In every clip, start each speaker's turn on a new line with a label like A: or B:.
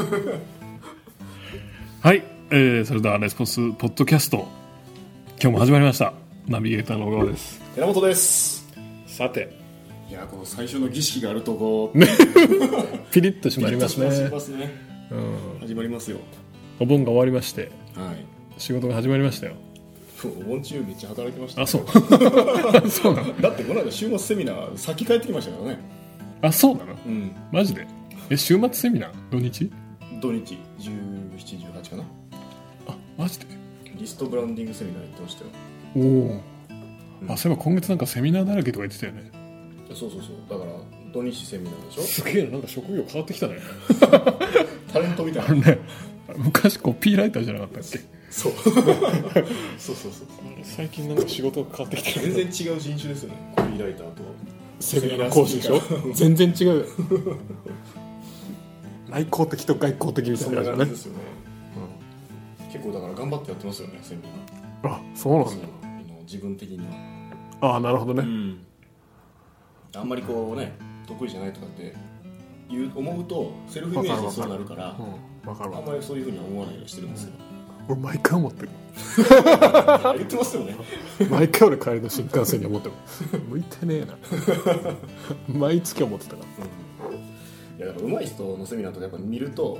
A: はい、えー、それではレスポンスポッドキャスト今日も始まりました。ナビゲーターの小川です。
B: 寺本です。
A: さて。
B: いやこの最初の儀式があるとこ。う
A: ピリッと締まります
B: ピリッとしますね。
A: うん。
B: 始まりますよ。
A: お盆が終わりまして。
B: はい。
A: 仕事が始まりましたよ。
B: お盆中めっちゃ働いてました
A: あそう。そうなの。
B: だってこの間週末セミナー先帰ってきましたからね。
A: あそうなの？
B: うん。
A: マジで？え週末セミナー？土日？
B: 土日1718かな？
A: あマジで？
B: リストブランディングセミナーやってましたよ。
A: おお。あそういえば今月なんかセミナーだらけとか言ってたよね。
B: そうそうそう。だから土日セミナーでしょ？
A: すげえななんか職業変わってきたね。
B: タレントみたいな。
A: ね昔コピーライターじゃなかったっけ？
B: そう。そうそうそう。
A: 最近なんか仕事が変わってきて
B: 全然違う人種ですよね。コピーライターと。
A: セミナー講師でしょ？全然違うよ内向的と外向的みたいな感じ
B: ですよね、結構だから頑張ってやってますよねセミナー。
A: あそうなんだ。
B: 自分的に
A: あ
B: は。
A: あなるほどね、
B: あんまりこうね得意じゃないとかって言う思うとセルフイメージでそうなるから
A: うん。分かるわ。
B: あんまりそういうふうには思わないようにしてるんですよ、
A: 俺毎回思ってる。
B: 言ってますよね。
A: 毎回俺帰りの新幹線に思ってる。向いてねえな。毎月思ってたから
B: いやだから上手い人のセミナーとかやっぱ見ると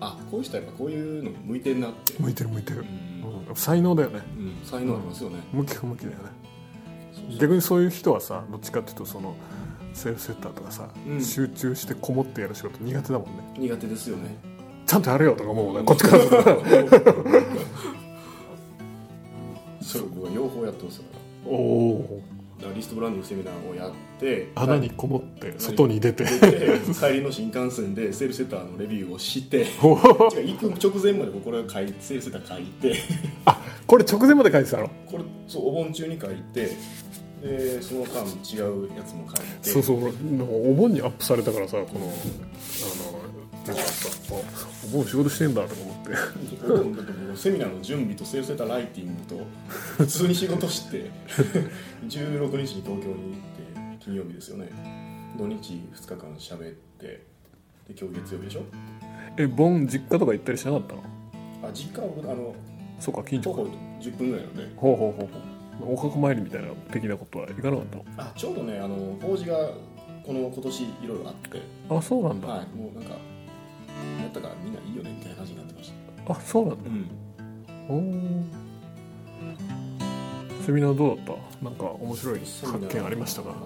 B: あこういう人はやっぱこういうの向いてんなって、
A: 向いてる向いてる、
B: うん。
A: うん。才能だよね。
B: うん才能ありますよね、
A: 向き不向きだよね。逆にそういう人はさどっちかっていうとそのセールセッターとかさ、
B: うん。
A: 集中してこもってやる仕事苦手だもんね。
B: 苦手ですよね。
A: ちゃんとやれよとか思うもんねこっちから
B: それ僕は両方やってますから
A: おお
B: リストブランディングセミナーをやって
A: 穴にこもって外に出て。
B: 帰りの新幹線でセールセッターのレビューをして 行く直前までこれを書セールセッター書いて。
A: あこれ直前まで書いてたの？
B: これそうお盆中に書いてでその間違うやつも書いて。
A: そうそうなんかお盆にアップされたからさこのあのなんかお盆仕事してんだとか思って。
B: お盆だってもうセミナーの準備とセールセッターライティングと普通に仕事して 16日に東京に行って金曜日ですよね。土日2日間喋ってで今日月曜日でしょ？
A: え盆実家とか行ったりしなかったの？
B: あ実家は僕あの
A: そうか近所か。
B: 徒歩10分ぐらいなんで。
A: ほうほうほうほう。お墓参りみたいな的なことはいかなかったの？
B: あちょうどねあの法事がこの今年いろいろあって。
A: あそうなんだ、
B: はいもうなんかやったからみんないいよねみたいな感じになってました。
A: あそうなんだ。
B: うん。
A: おー。セミナーどうだった？なんか面白い発見ありましたか？
B: ね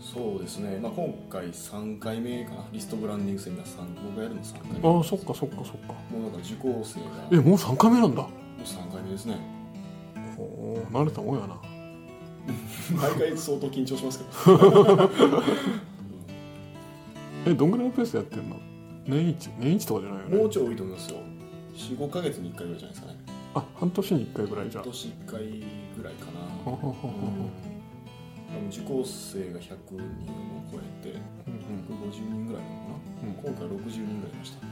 B: そうですね、まあ、今回3回目かな。リストブランディングセミナー3僕がやるの3回目。も
A: あそっかそっかそっか。
B: うだから受講生が。
A: え
B: も
A: もう3回目なんだ？
B: う3回目ですね。
A: おお慣れたもんやな。
B: 毎回相当緊張しますけど。
A: えどんぐらいのペースでやってんの？年一年一とかじゃないよね。
B: もうちょい多いと思いますよ。45か月に1回ぐらいじゃないですかね。
A: あ半年に1回ぐらいじゃあ。
B: 今年1回ぐらいかな。うん。受講生が100人を超えて
A: うん
B: 150人ぐらいなのかな、
A: うん。
B: 今回60人ぐらいいましたね、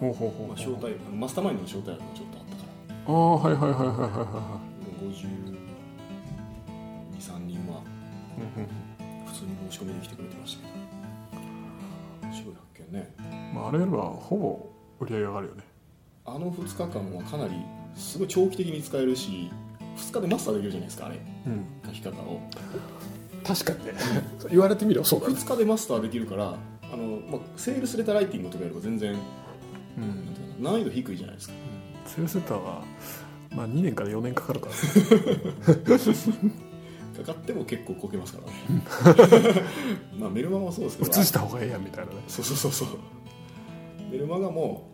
A: ほうほうほう
B: まあ、招待マスターマインドの招待枠もちょっとあったから。
A: ああはいはいはいはいはいは
B: 52、3人は普通に申し込みで来てくれてましたけど。面白い発見ね。
A: うんまああれやればほぼ売り上げ上がるよね。
B: あの2日間はかなりすごい長期的に使えるし2日でマスターできるじゃないですかあれ。
A: うん。
B: 書き方を。
A: 確かにね。言われてみればそうだね。
B: 2日でマスターできるからあの、まあ、セールスレターライティングとかやれば全然
A: うん。
B: なんていうの難易度低いじゃないですか。
A: セールセッターはまあ2年から4年かかるから
B: かかっても結構こけますからね。まあメルマガもそうですけど。
A: 移した方がええやんみたいなね。
B: そうそうそうそうメルマガも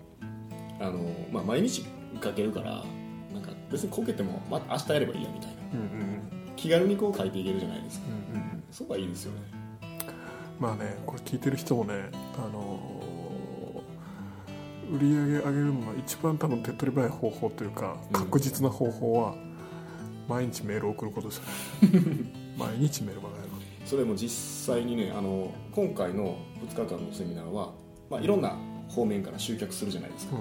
B: あの、まあ、毎日書けるからなんか別にこけてもまた明日やればいいやみたいな。
A: うんうん
B: 気軽にこう書いていけるじゃないですか。
A: うんうん
B: そこがいいですよね。
A: まあねこれ聞いてる人もねあのー売り上げ上げるのが一番多分手っ取り早い方法というか
B: うん。
A: 確実な方法は毎日メールを送ることですよね。毎日メールばかり
B: それも実際にねあの今回の2日間のセミナーは、まあ、いろんな方面から集客するじゃないですか、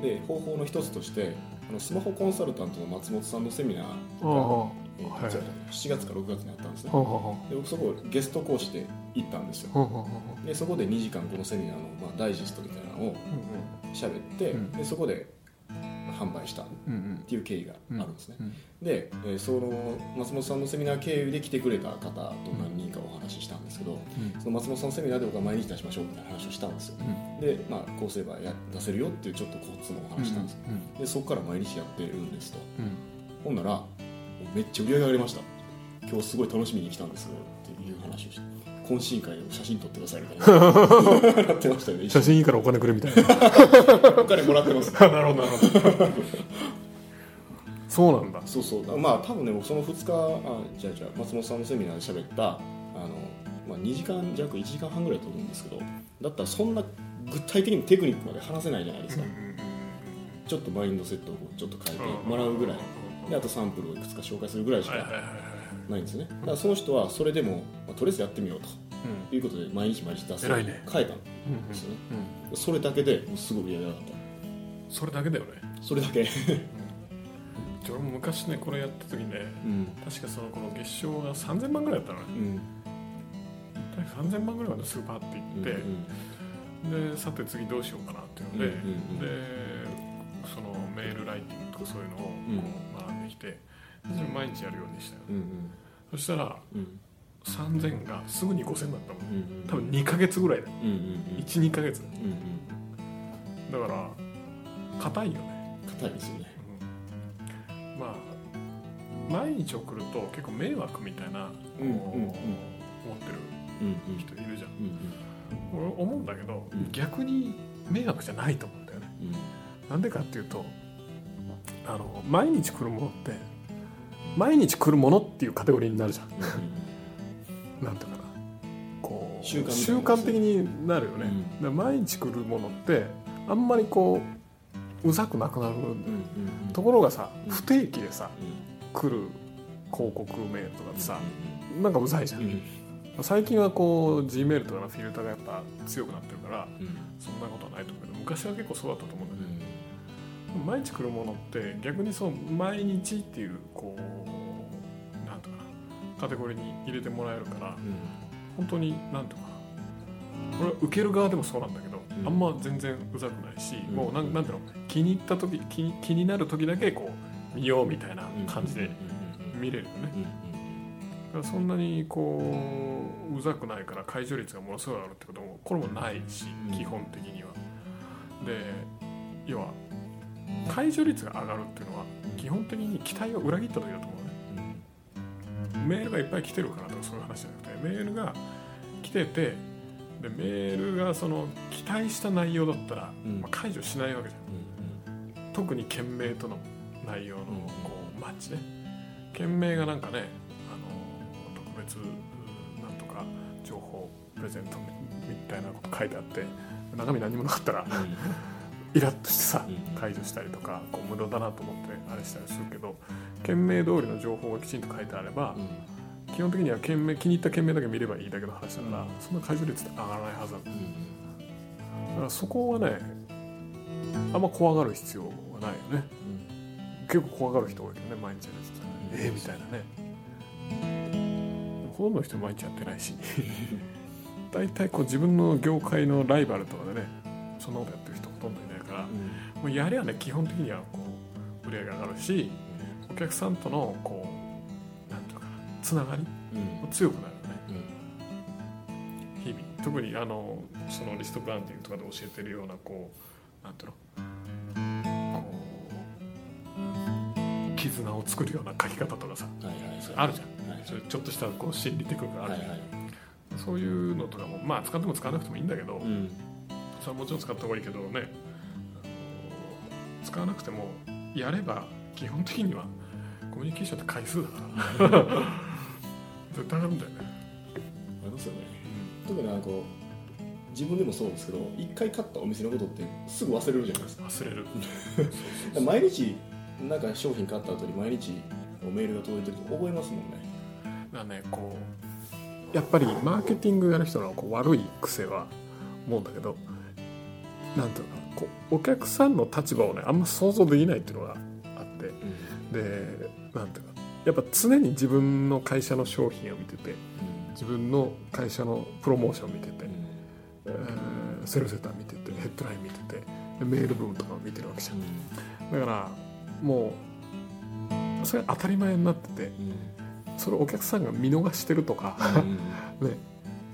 B: で方法の一つとしてあのスマホコンサルタントの松本さんのセミナーがえー
A: はい。
B: いつやったかな7月か6月にあったんですね。で僕そこゲスト講師で行ったんですよ。でそこで2時間このセミナーの、まあ、ダイジェストみたいなのを喋って、
A: うん。
B: でそこで販売したっていう経緯があるんですね、
A: うん
B: で、えーその松本さんのセミナー経由で来てくれた方と何人かお話ししたんですけど、その松本さんのセミナーで僕は毎日出しましょうみたいな話をしたんですよ。で、まあ、こうすればや出せるよっていうちょっとコツもお話したんですよ、でそこから毎日やってるんですと。ほんならめっちゃ売り上げ上がりました。今日すごい楽しみに来たんですっていう話をして懇親会で写真撮ってくださいみたいな。なってましたよね
A: 写真いいからお金くれみたいな。
B: お金もらってます。
A: なるほどなるほど。そうなんだ。
B: そうそう。まあ多分ね僕その2日あじゃあじゃあ松本さんのセミナーで喋ったあの、まあ、2時間弱1時間半ぐらいだと思うんですけどだったらそんな具体的にテクニックまで話せないじゃないですか、ちょっとマインドセットをちょっと変えてもらうぐらい。であとサンプルをいくつか紹介するぐらいしか
A: はいはいはいはい
B: ないんですね。だからその人はそれでも、まあとりあえずやってみようと。いうことで毎日毎日出せる
A: ね。
B: 変えたん
A: うん
B: ですよね。
A: うん
B: それだけでもうすごい売り上げ上がっ
A: それだけだよね。
B: たそれだけ。
A: 俺も昔ねこれやった時ね
B: うん。
A: 確かそのこの月賞が3000万ぐらいだったのね。
B: うん。
A: 3000万ぐらいまですぐパッていって、でさて次どうしようかなっていうので、
B: うんうんうん
A: でそのメールライティングとかそういうのをこ
B: うん。
A: う学んできて、でそれ毎日やるようにしたよ、
B: うんうん。
A: そしたら
B: うん。
A: 3000がすぐに5000だったもん。
B: うん
A: 多分2ヶ月ぐらいだよ。
B: うんうんうん。
A: 12ヶ月
B: うん
A: だから硬いよね、
B: 硬いですよね。
A: うん。まあ毎日送ると結構迷惑みたいな、
B: うんうん
A: 思ってる
B: うんうん。
A: 人いるじゃん
B: うん。
A: 俺思うんだけど、
B: うん。
A: 逆に迷惑じゃないと思うんだよね。
B: うん。
A: なんでかっていうとあの毎日来るものって毎日来るものっていうカテゴリーになるじゃん。なん。ていうか。なこう
B: 習慣
A: 習慣的になるよね、
B: うん。
A: 毎日来るものってあんまりこううざくなくなる
B: うんうん
A: ところがさ
B: うん。
A: 不定期でさ
B: うん。
A: 来る広告メールとかってさなんかうざいじゃ
B: うん。ん
A: 最近はこう G メールとかのフィルターがやっぱ強くなってるから
B: うん。
A: そんなことはないと思うけど昔は結構そうだったと思う毎日来るものって逆にそう毎日っていうこうなんとかなカテゴリーに入れてもらえるから本当になんとかなこれは受ける側でもそうなんだけど、
B: うん。
A: あんま全然うざくないし、
B: うん。
A: もうなんなんていうの気に入った時気に気になる時だけこう見ようみたいな感じで見れるよね、だからそんなにこううざくないから解除率がものすごい上がるってこともこれもないし、
B: うん。
A: 基本的には。で要は解除率が上がるっていうのは基本的に期待を裏切った時だと思うね。メールがいっぱい来てるからとかそういう話じゃなくてメールが来ててでメールがその期待した内容だったら、
B: うん。
A: まあ、解除しないわけじゃん。特に件名との内容の
B: うん
A: こうマッチね。件名がなんかね、あの特別うんなんとか情報プレゼントみたいなこと書いてあって中身何もなかったらイラッとしてさ
B: うん。
A: 解除したりとかこう無駄だなと思ってあれしたりするけど件名通りの情報がきちんと書いてあれば基本的には件名気に入った件名だけ見ればいいだけの話だから、
B: うん。
A: そんな解除率って上がらないはずだだからそこはねあんま怖がる必要はないよね。結構怖がる人多いけどね毎日やるって。えー、みたいなね。ほとんどの人毎日やってないし。大体こう自分の業界のライバルとかでねそんなことやってる人もうやりゃね基本的にはこう売り上げ上がるしお客さんとのこうなんていうかなつながりも強くなるよね。日々。特にあのそのリストブランディングとかで教えてるようなこうなんていうのこう絆を作るような書き方とかさあるじゃん。
B: はい
A: そういうちょっとしたこう心理テクニックがあるじゃん、
B: はいはい。
A: そういうのとかもまあ使っても使わなくてもいいんだけど、
B: うん。
A: それはもちろん使った方がいいけどね使わなくてもやれば基本的にはコミュニケーションって回数だから。絶対あるんだよね、
B: ありますよね。特になんかこう自分でもそうですけど一回買ったお店のことってすぐ忘れるじゃないですか。
A: 忘れる。
B: 毎日なんか商品買った後に毎日メールが届いてると覚えますもんね。
A: だねこうやっぱりマーケティングやる人のこう悪い癖は思うんだけどなんていうの？かなこうお客さんの立場をねあんま想像できないっていうのがあって。でなんていうかやっぱ常に自分の会社の商品を見てて自分の会社のプロモーションを見てて、えーセルセーター見ててヘッドライン見ててでメール文とかを見てるわけじゃん。だからもうそれ当たり前になっててそれをお客さんが見逃してるとか、ね、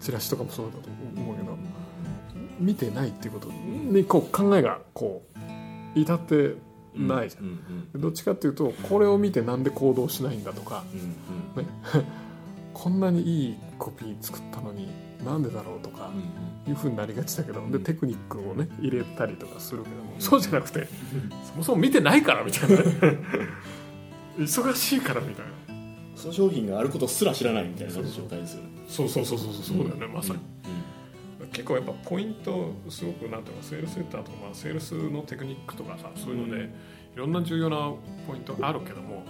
A: チラシとかもそうだと思うけど見てないっていうことにこう考えがこう至ってないじゃん、どっちかっていうとこれを見てなんで行動しないんだとか、ね、こんなにいいコピー作ったのになんでだろうとかいうふうになりがちだけどでテクニックをね入れたりとかするけどもそうじゃなくてそもそも見てないからみたいな。忙しいからみたいな。
B: その商品があることすら知らないみたいな状態ですよね。
A: そうそうそうそうそうだよねまさに結構やっぱポイントすごくなんていうのセールスセンターとか、まあ、セールスのテクニックとかさそういうので、いろんな重要なポイントあるけども、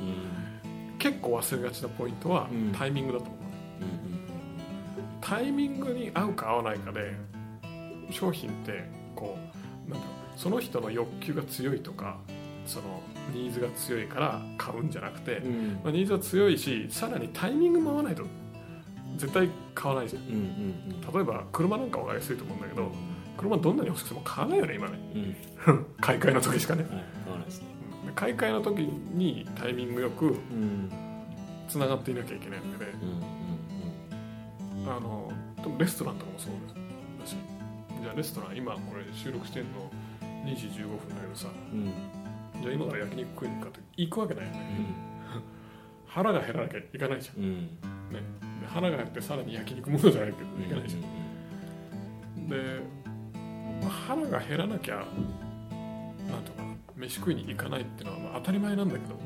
A: 結構忘れがちなポイントは
B: うん。
A: タイミングだと思う、タイミングに合うか合わないかで商品ってこうなんだろうその人の欲求が強いとかそのニーズが強いから買うんじゃなくて、まあ、ニーズは強いしさらにタイミングも合わないと絶対買わないじゃん。例えば車なんか分かりやすいと思うんだけど車どんなに欲しくても買わないよね今ね。買い替えの時しかね。
B: 買わない
A: 買い替えの時にタイミングよくつながっていなきゃいけないわけであの多分レストランとかもそうだし。じゃあレストラン今これ収録してんの2時15分だけどさ。じゃあ今から焼肉食いに行くかって行くわけないよね、腹が減らなきゃいかないじゃん、ね、で腹が減ってさらに焼肉ものじゃないけどいけないじゃん、で、まあ腹が減らなきゃなんとかな飯食いに行かないっていうのはまあ当たり前なんだけど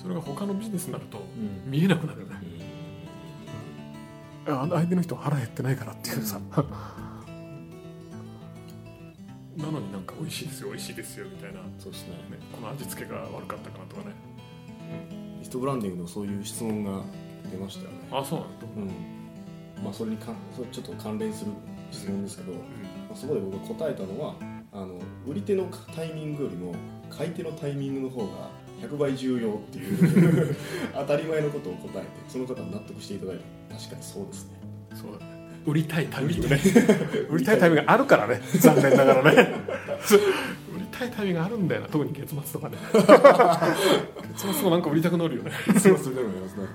A: それが他のビジネスになると見えなくなるよね、あ相手の人は腹減ってないからっていうさ、なのになんか美味しいですよ美味しいですよみたいな、ね、
B: そうですね。
A: この味付けが悪かったかなとかね。
B: リストブランディングのそういう質問が出ましたよね。
A: あそうなんだ。
B: うん。まあそれにかんそれちょっと関連する質問ですけど、まあ、そこで僕が答えたのはあの売り手のタイミングよりも買い手のタイミングの方が100倍重要っていう 当たり前のことを答えてその方に納得していただいて確かにそうですね。
A: そうだね。売りたいタイミング。ね 売りたいタイミングがあるからね。残念ながらね。売りたいタイミングがあるんだよな。特に月末とかね。月末もなんか売りたくなるよね。
B: そうそれでもやりますね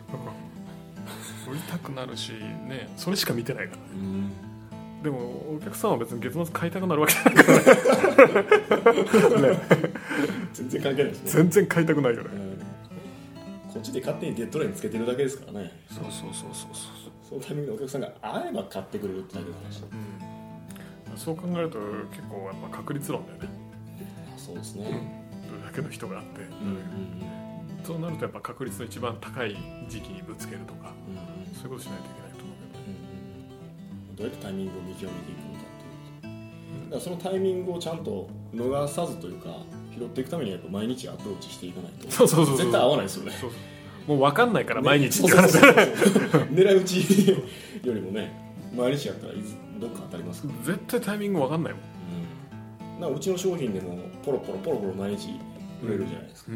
A: 売りたくなるしね。それしか見てないから
B: うん。
A: でもお客さんは別に月末買いたくなるわけじゃないからね。ね
B: 全然関係ないですね、
A: 全然買いたくないよね。
B: うん。こっちで勝手にデッドラインつけてるだけですからね。
A: そうそうそうそうそう。
B: そのタイミングでお客さんが会えば買ってくれるってだけの話
A: うん。そう考えると結構やっぱ確率論だよね。
B: あそうですね。
A: どれだけの人があって、
B: うんうん
A: そうなるとやっぱ確率の一番高い時期にぶつけるとか。
B: うんうん
A: そういうことしないといけないと思うけど
B: うんうん。どうやってタイミングを見極めていくのかっていう。だからそのタイミングをちゃんと逃さずというか拾っていくためにはやっぱ毎日アプローチしていかないと。
A: そうそうそう
B: 絶対合わないですよね。
A: もう分かんないから毎日
B: ね
A: って
B: 狙い撃ちよりもね毎日やったらいつどっか当たりますか？ら、
A: 絶対タイミング分かんないもん、
B: うん、なうちの商品でもポロポロポロポロ毎日売れるじゃないですか、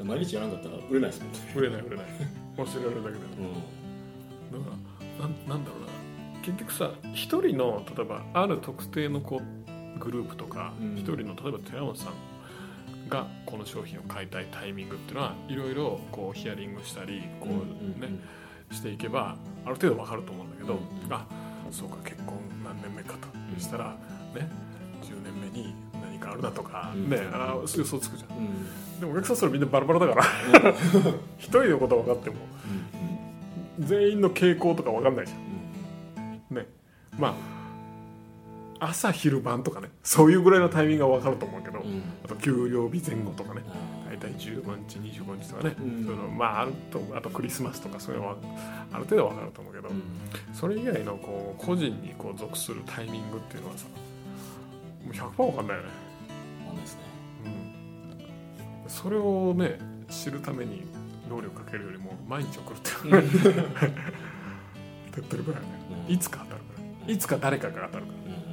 A: うん、
B: 毎日やらなかったら売れないですもんね、
A: 売れない売れない。忘れられるだけで。
B: う
A: だからなんなんだろうな。結局さ一人の例えばある特定のこうグループとか
B: うん。
A: 一、人の例えば寺本さんがこの商品を買いたいタイミングっていうのはいろいろこうヒアリングしたりこうね、していけばある程度わかると思うんだけど、
B: うん
A: あそうか結婚何年目かと。
B: うん
A: したらね10年目に何かあるだとか、
B: うん。
A: ねあそういう嘘つくじゃん。
B: うん。うん
A: でもお客さんそれみんなバラバラだから。一人のことは分かっても全員の傾向とか分かんないじゃん。ね。まあ朝昼晩とかね。そういうぐらいのタイミングが分かると思うけど、
B: うん。うん
A: あと給料日前後とかね。
B: あ
A: 大体15日25日とかね、
B: うん。
A: そのまああるとあとクリスマスとかそういうのはある程度分かると思うけど、
B: ーうん。
A: それ以外のこう個人にこう属するタイミングっていうのはさもう100%分かんないよね、
B: わかんないですね。
A: うん、それをね知るために労力かけるよりも毎日送るって。手っ取り早いね
B: うん。
A: いつか当たるから。いつか誰かが当たるから。
B: うん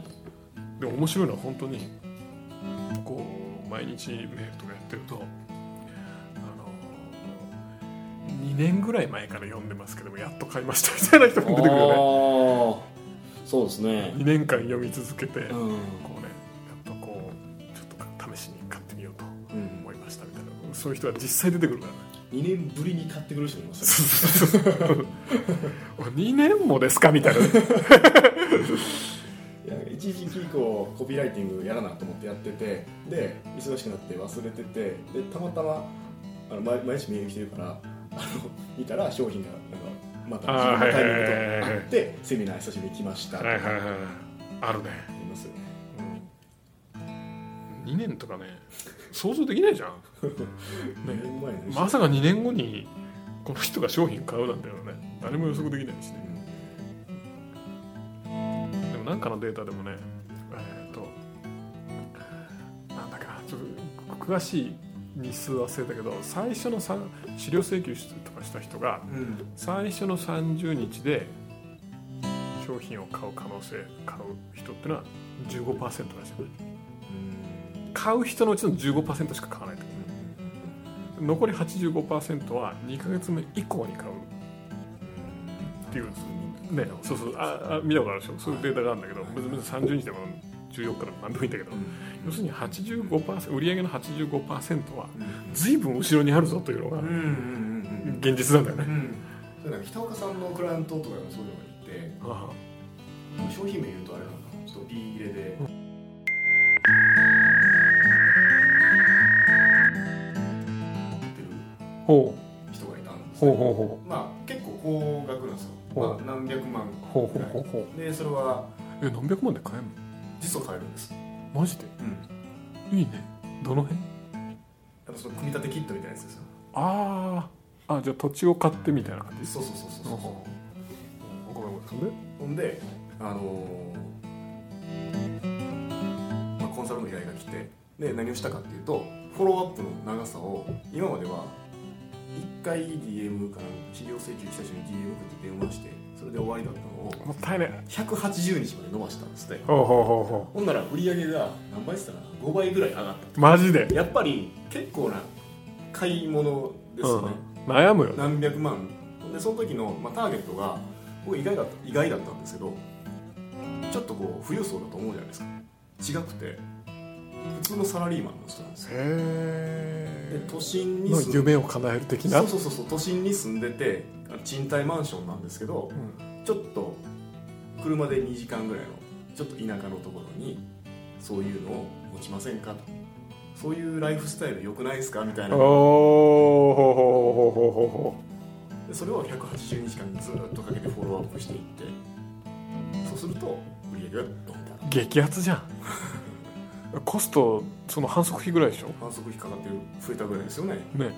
A: でも面白いのは本当にこう毎日メールとかやってるとあの2年ぐらい前から読んでますけどもやっと買いましたみたいな人も出てくるよね。
B: そうですね。
A: 2年間読み続けて、
B: うん、
A: こうねやっとこうちょっと試しに買ってみようと
B: うん、
A: 思いましたみたいな。そういう人は実際出てくるからね
B: 2年ぶりに買ってくる人もいますよね。
A: 2年もですかみたいな。ね
B: いや一時期こうコピーライティングやらなと思ってやっててで忙しくなって忘れててでたまたまあの毎毎日メール来てるからあの見たら商品がなんかまた自分のタイミング
A: はいはいはいはい
B: とあってセミナー久しぶりに来ました。
A: はいはいはい。あるね、
B: 言いますよね
A: 2年とかね想像できないじゃん、
B: 2年前の
A: まさか2年後にこの人が商品買うなんていうのはね誰も予測できないしね。でもなんかのデータでもねえっ、となんだかちょっと詳しい日数忘れたけど最初のさ資料請求とかした人が
B: うん。うん
A: 最初の30日で商品を買う可能性買う人っていうのは15%らしい。ね買う人のうちの15%しか買わない。と残り85%は2ヶ月目以降に買うっていうねそうそうああ見たことあるでしょ？そういうデータがあるんだけど別に30日でも14日でも何でもいいんだけど要するに85%売上の85%は随分後ろにあるぞというのが
B: うんうんうん
A: 現実なんだよね、
B: 北岡さんのクライアントとかでもそういうのがいて
A: あ
B: 商品名言うとあれかなちょっと B 入れで、って人がいたんで
A: うほう
B: すね
A: ほう。ほ
B: まあ結構高額なんですよ、まあ、何百万
A: うほうほうほうほう。
B: でそれは
A: え何百万で買える
B: 実は買えるんです、
A: のマジで？
B: うん、
A: いいね。どの辺？
B: あのその組み立てキットみたいなやつですよ。
A: あー。あじゃあ土地を買ってみたいな感じ？
B: そうそうそうそうそう
A: ごめんごめんそんで
B: ほんであのーまあ、コンサルの依頼が来てで何をしたかっていうとフォローアップの長さを今までは1回 DM から資料請求した人に DM 送って電話してそれで終わりだったのを
A: もったいね
B: 180日まで伸ばしたんですね
A: ほうほうほうほ
B: ほんなら売り上げが何倍って言ったかな？5倍ぐらい上がっ
A: うマジで？
B: たやっぱり結構な買い物ですよね、
A: うん、悩むよね。
B: 何百万。でその時の、まあ、ターゲットが僕意外だった意外だったんですけどちょっとこう富裕層だと思うじゃないですか。違くて普通のサラリーマンの人なんですよ。で
A: へ
B: 都心に
A: 夢を叶える的な？
B: そうそうそうそう。都心に住んでて賃貸マンションなんですけど
A: うん。
B: ちょっと車で2時間ぐらいのちょっと田舎のところにそういうのを持ちませんかと。そういうライフスタイル良くないですか？みたいな。
A: おおほうほうほうほうほうほ
B: でそれを180日間ずっとかけてフォローアップしていって。そうすると売り上げがドンって上がる。
A: う激アツじゃんコストその反則費ぐらいでしょ？
B: 反則費かかってる増えたぐらいですよね。
A: ね。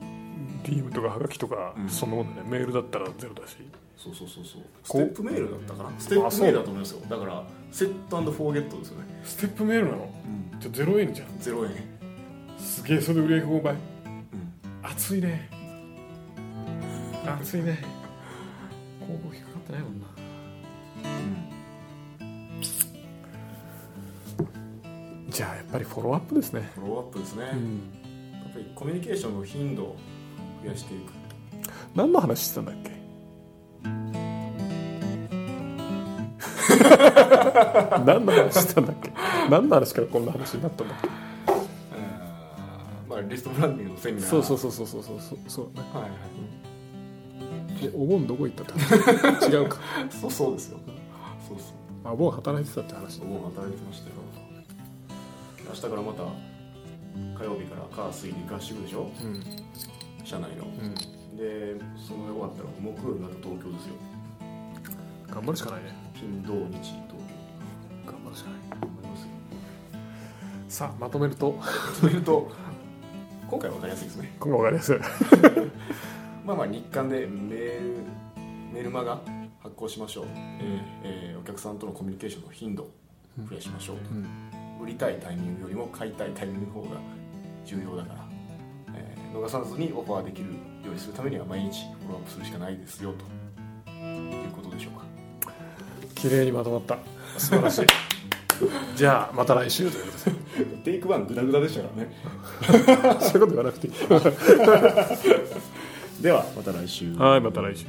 B: うん。
A: DM とかハガキとか
B: うん。
A: そんなもんだね。メールだったらゼロだし。
B: そうそうそうそう。ステップメールだったかな？ステップメールだと思いますよ。だからセットフォーゲットですよね。
A: ステップメールなの？
B: うん。
A: じゃあゼロ円じゃん。
B: 0円。
A: すげえそれで売り上げ5倍
B: うん。
A: 熱いね。熱いね。広告費かかってないもんなぱりフォローアップですね。
B: フォローアップですね、
A: うん、やっ
B: ぱりコミュニケーションの頻度を増やしていく。
A: 何の話してたんだっけ？何の話してたんだっけ？何の話からこんな話になったんだっけ？
B: まあリストブランディングのセミナー。
A: そうそうそうそうそうそうそう。
B: はいはい、
A: でお盆どこ行ったって 違うか。
B: そうそうですよ。そうそう。
A: あお盆働いてたって話。
B: お盆働いてましたよ。明日からまた火曜日から火水に合宿でしょ？
A: うん。
B: 社内の。
A: うん。
B: でその終わったら木曜日また東京ですよ。
A: 頑張るしかないね。
B: 金土日東京。
A: 頑張るしかない。
B: 頑張りますよ。
A: さあまとめると。
B: というと今回は分かりやすいですね。
A: 今後わかりやすい。
B: まあまあ日刊でメールメールマガ発行しましょう、えーえーお客さんとのコミュニケーションの頻度を増やしましょう、
A: うん
B: 売りたいタイミングよりも買いたいタイミングの方が重要だから、えー逃さずにオファーできるようにするためには毎日フォローアップするしかないですよということでしょうか。
A: 綺麗にまとまった。素晴らしい。じゃあまた来週ということで
B: テイクワングダグダでしたからね。
A: そういうこと言わなくていい。
B: ではまた来週。
A: はいまた来週